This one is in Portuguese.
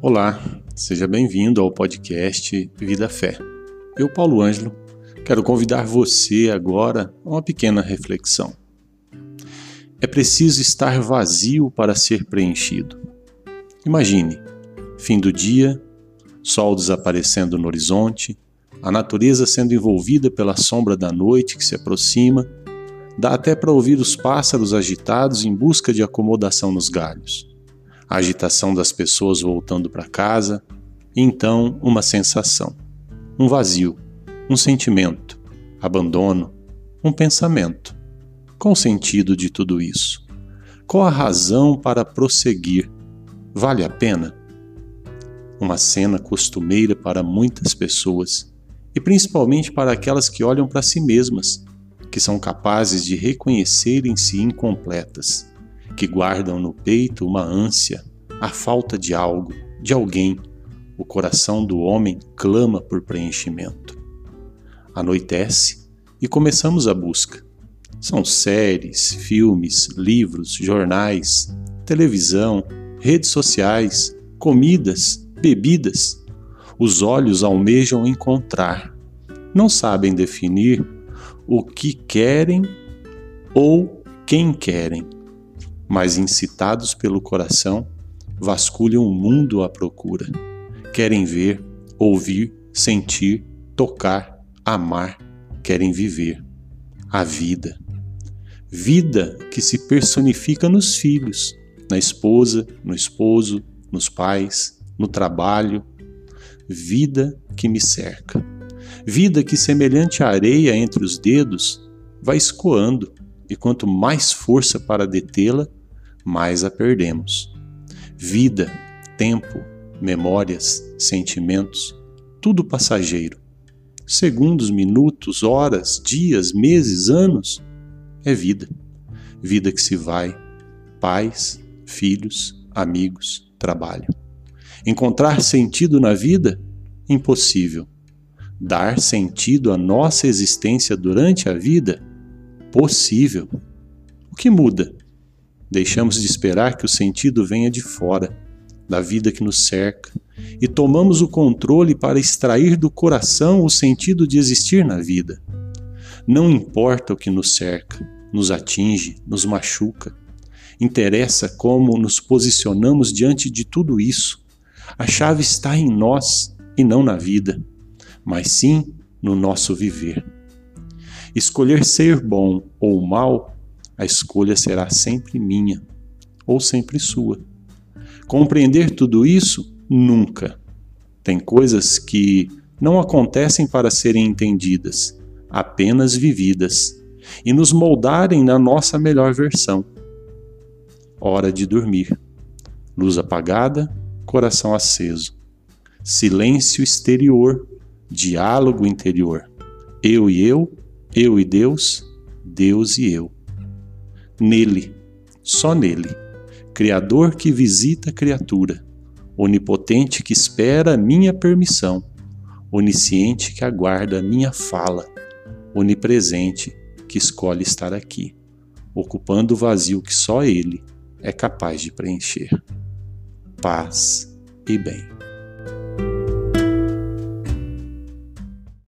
Olá, seja bem-vindo ao podcast Vida Fé. Eu, Paulo Ângelo, quero convidar você agora a uma pequena reflexão. É preciso estar vazio para ser preenchido. Imagine, fim do dia, sol desaparecendo no horizonte, a natureza sendo envolvida pela sombra da noite que se aproxima, dá até para ouvir os pássaros agitados em busca de acomodação nos galhos a agitação das pessoas voltando para casa, então uma sensação, um vazio, um sentimento, abandono, um pensamento. Qual o sentido de tudo isso? Qual a razão para prosseguir? Vale a pena? Uma cena costumeira para muitas pessoas, e principalmente para aquelas que olham para si mesmas, que são capazes de reconhecerem-se incompletas que guardam no peito uma ânsia, a falta de algo, de alguém. O coração do homem clama por preenchimento. Anoitece e começamos a busca. São séries, filmes, livros, jornais, televisão, redes sociais, comidas, bebidas. Os olhos almejam encontrar. Não sabem definir o que querem ou quem querem mas incitados pelo coração, vasculham o mundo à procura. Querem ver, ouvir, sentir, tocar, amar, querem viver a vida. Vida que se personifica nos filhos, na esposa, no esposo, nos pais, no trabalho. Vida que me cerca. Vida que, semelhante à areia entre os dedos, vai escoando, e quanto mais força para detê-la, mais a perdemos. Vida, tempo, memórias, sentimentos, tudo passageiro. Segundos, minutos, horas, dias, meses, anos é vida. Vida que se vai, pais, filhos, amigos, trabalho. Encontrar sentido na vida? Impossível. Dar sentido à nossa existência durante a vida? Possível. O que muda? Deixamos de esperar que o sentido venha de fora, da vida que nos cerca, e tomamos o controle para extrair do coração o sentido de existir na vida. Não importa o que nos cerca, nos atinge, nos machuca. Interessa como nos posicionamos diante de tudo isso. A chave está em nós e não na vida, mas sim no nosso viver. Escolher ser bom ou mal a escolha será sempre minha ou sempre sua. Compreender tudo isso? Nunca. Tem coisas que não acontecem para serem entendidas, apenas vividas e nos moldarem na nossa melhor versão. Hora de dormir. Luz apagada, coração aceso. Silêncio exterior, diálogo interior. Eu e eu, eu e Deus, Deus e eu nele, só nele, Criador que visita a criatura, onipotente que espera a minha permissão, onisciente que aguarda a minha fala, onipresente que escolhe estar aqui, ocupando o vazio que só ele é capaz de preencher. Paz e bem.